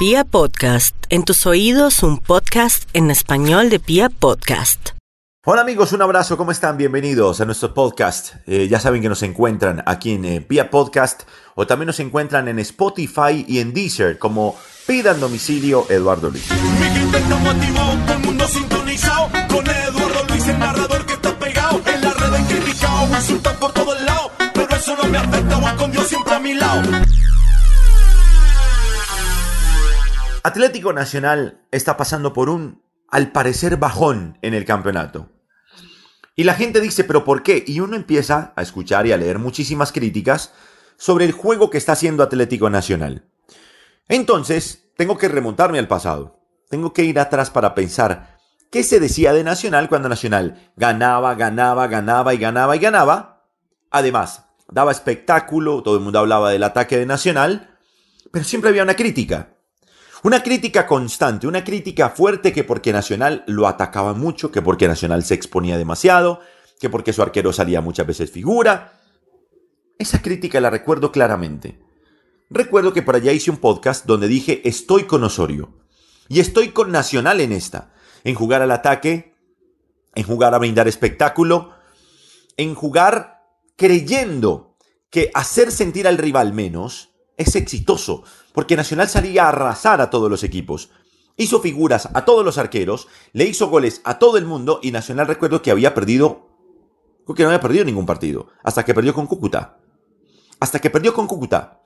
Pia Podcast, en tus oídos un podcast en español de Pia Podcast. Hola amigos, un abrazo, ¿cómo están? Bienvenidos a nuestro podcast. Eh, ya saben que nos encuentran aquí en eh, Pia Podcast o también nos encuentran en Spotify y en Deezer como Pidan Domicilio Eduardo Luis. Mi gente está motivado, todo el mundo sintonizado con Eduardo Luis, el narrador que está pegado en la red criticado, me insultan por todos lados, pero eso no me afecta, voy con Dios siempre a mi lado. Atlético Nacional está pasando por un, al parecer, bajón en el campeonato. Y la gente dice, pero ¿por qué? Y uno empieza a escuchar y a leer muchísimas críticas sobre el juego que está haciendo Atlético Nacional. Entonces, tengo que remontarme al pasado. Tengo que ir atrás para pensar qué se decía de Nacional cuando Nacional ganaba, ganaba, ganaba y ganaba y ganaba. Además, daba espectáculo, todo el mundo hablaba del ataque de Nacional, pero siempre había una crítica. Una crítica constante, una crítica fuerte que porque Nacional lo atacaba mucho, que porque Nacional se exponía demasiado, que porque su arquero salía muchas veces figura. Esa crítica la recuerdo claramente. Recuerdo que por allá hice un podcast donde dije estoy con Osorio. Y estoy con Nacional en esta. En jugar al ataque, en jugar a brindar espectáculo, en jugar creyendo que hacer sentir al rival menos es exitoso, porque Nacional salía a arrasar a todos los equipos. Hizo figuras a todos los arqueros, le hizo goles a todo el mundo y Nacional recuerdo que había perdido, creo que no había perdido ningún partido, hasta que perdió con Cúcuta. Hasta que perdió con Cúcuta.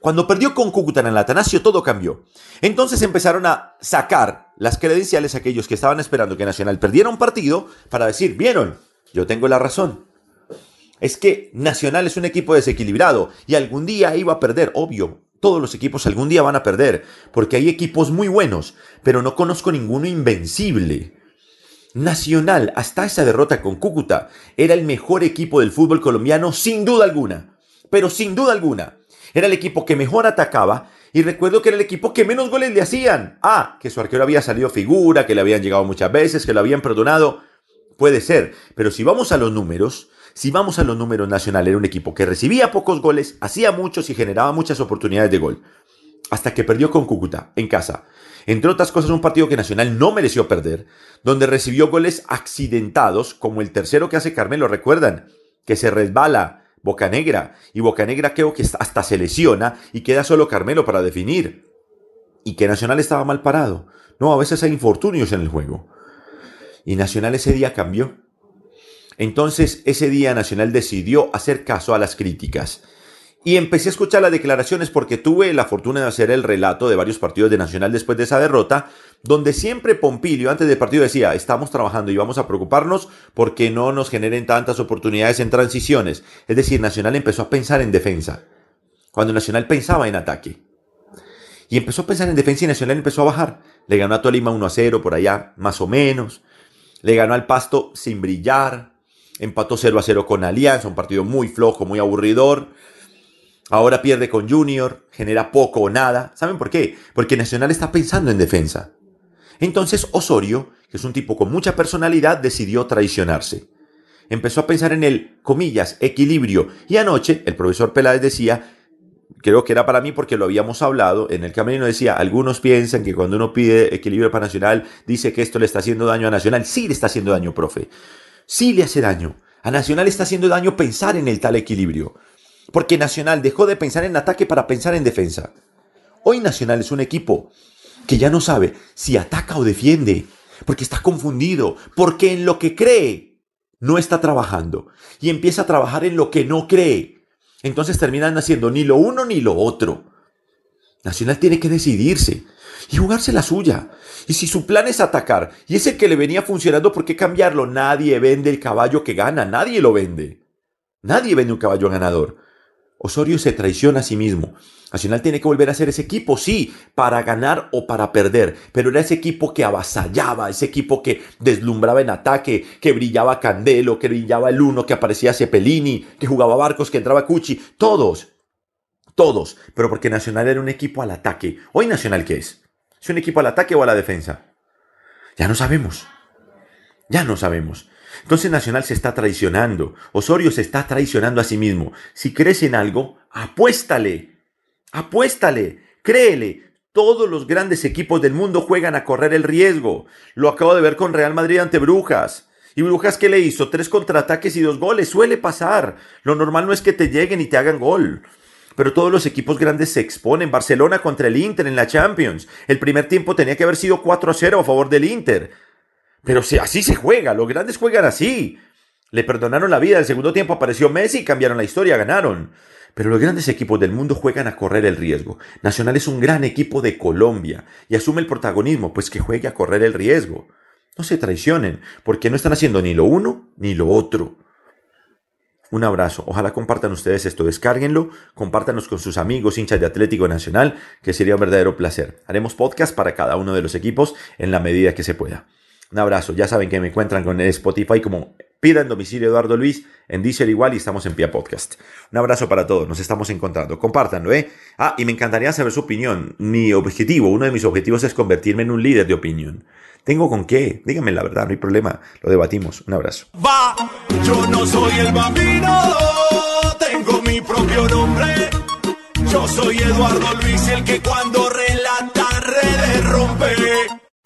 Cuando perdió con Cúcuta en el Atanasio todo cambió. Entonces empezaron a sacar las credenciales a aquellos que estaban esperando que Nacional perdiera un partido para decir, vieron, yo tengo la razón es que Nacional es un equipo desequilibrado y algún día iba a perder, obvio. Todos los equipos algún día van a perder, porque hay equipos muy buenos, pero no conozco ninguno invencible. Nacional, hasta esa derrota con Cúcuta, era el mejor equipo del fútbol colombiano sin duda alguna, pero sin duda alguna. Era el equipo que mejor atacaba y recuerdo que era el equipo que menos goles le hacían. Ah, que su arquero había salido figura, que le habían llegado muchas veces, que lo habían perdonado. Puede ser, pero si vamos a los números, si vamos a los números nacionales, era un equipo que recibía pocos goles, hacía muchos y generaba muchas oportunidades de gol. Hasta que perdió con Cúcuta, en casa. Entre otras cosas, un partido que Nacional no mereció perder, donde recibió goles accidentados, como el tercero que hace Carmelo, recuerdan, que se resbala Bocanegra, y Bocanegra creo que hasta se lesiona y queda solo Carmelo para definir. Y que Nacional estaba mal parado. No, a veces hay infortunios en el juego. Y Nacional ese día cambió. Entonces ese día Nacional decidió hacer caso a las críticas. Y empecé a escuchar las declaraciones porque tuve la fortuna de hacer el relato de varios partidos de Nacional después de esa derrota, donde siempre Pompilio antes del partido decía, estamos trabajando y vamos a preocuparnos porque no nos generen tantas oportunidades en transiciones. Es decir, Nacional empezó a pensar en defensa, cuando Nacional pensaba en ataque. Y empezó a pensar en defensa y Nacional empezó a bajar. Le ganó a Tolima 1 a 0 por allá, más o menos. Le ganó al Pasto sin brillar empató 0 a 0 con Alianza, un partido muy flojo, muy aburridor. Ahora pierde con Junior, genera poco o nada. ¿Saben por qué? Porque Nacional está pensando en defensa. Entonces Osorio, que es un tipo con mucha personalidad, decidió traicionarse. Empezó a pensar en el, comillas, equilibrio. Y anoche el profesor Peláez decía, creo que era para mí porque lo habíamos hablado, en el camino decía, algunos piensan que cuando uno pide equilibrio para Nacional, dice que esto le está haciendo daño a Nacional. Sí le está haciendo daño, profe sí le hace daño. A Nacional está haciendo daño pensar en el tal equilibrio. Porque Nacional dejó de pensar en ataque para pensar en defensa. Hoy Nacional es un equipo que ya no sabe si ataca o defiende. Porque está confundido. Porque en lo que cree no está trabajando. Y empieza a trabajar en lo que no cree. Entonces terminan haciendo ni lo uno ni lo otro. Nacional tiene que decidirse y jugarse la suya. Y si su plan es atacar y es el que le venía funcionando, ¿por qué cambiarlo? Nadie vende el caballo que gana, nadie lo vende. Nadie vende un caballo ganador. Osorio se traiciona a sí mismo. Nacional tiene que volver a ser ese equipo, sí, para ganar o para perder, pero era ese equipo que avasallaba, ese equipo que deslumbraba en ataque, que brillaba Candelo, que brillaba el uno, que aparecía Cepelini, que jugaba Barcos, que entraba Cuchi, todos, todos, pero porque Nacional era un equipo al ataque. Hoy Nacional, ¿qué es? ¿Es un equipo al ataque o a la defensa? Ya no sabemos. Ya no sabemos. Entonces Nacional se está traicionando. Osorio se está traicionando a sí mismo. Si crees en algo, apuéstale. Apuéstale. Créele. Todos los grandes equipos del mundo juegan a correr el riesgo. Lo acabo de ver con Real Madrid ante Brujas. ¿Y Brujas qué le hizo? Tres contraataques y dos goles. Suele pasar. Lo normal no es que te lleguen y te hagan gol. Pero todos los equipos grandes se exponen. Barcelona contra el Inter en la Champions. El primer tiempo tenía que haber sido 4 a 0 a favor del Inter. Pero si así se juega, los grandes juegan así. Le perdonaron la vida, el segundo tiempo apareció Messi, cambiaron la historia, ganaron. Pero los grandes equipos del mundo juegan a correr el riesgo. Nacional es un gran equipo de Colombia y asume el protagonismo, pues que juegue a correr el riesgo. No se traicionen, porque no están haciendo ni lo uno ni lo otro. Un abrazo. Ojalá compartan ustedes esto, descárguenlo, compártanos con sus amigos hinchas de Atlético Nacional, que sería un verdadero placer. Haremos podcast para cada uno de los equipos en la medida que se pueda. Un abrazo. Ya saben que me encuentran con Spotify como Pidan Domicilio Eduardo Luis, en Deezer igual y estamos en Pia Podcast. Un abrazo para todos, nos estamos encontrando. Compártanlo, ¿eh? Ah, y me encantaría saber su opinión. Mi objetivo, uno de mis objetivos es convertirme en un líder de opinión. ¿Tengo con qué? Díganme la verdad, no hay problema. Lo debatimos. Un abrazo. Va, yo no soy el bambino, tengo mi propio nombre. Yo soy Eduardo Luis, el que cuando.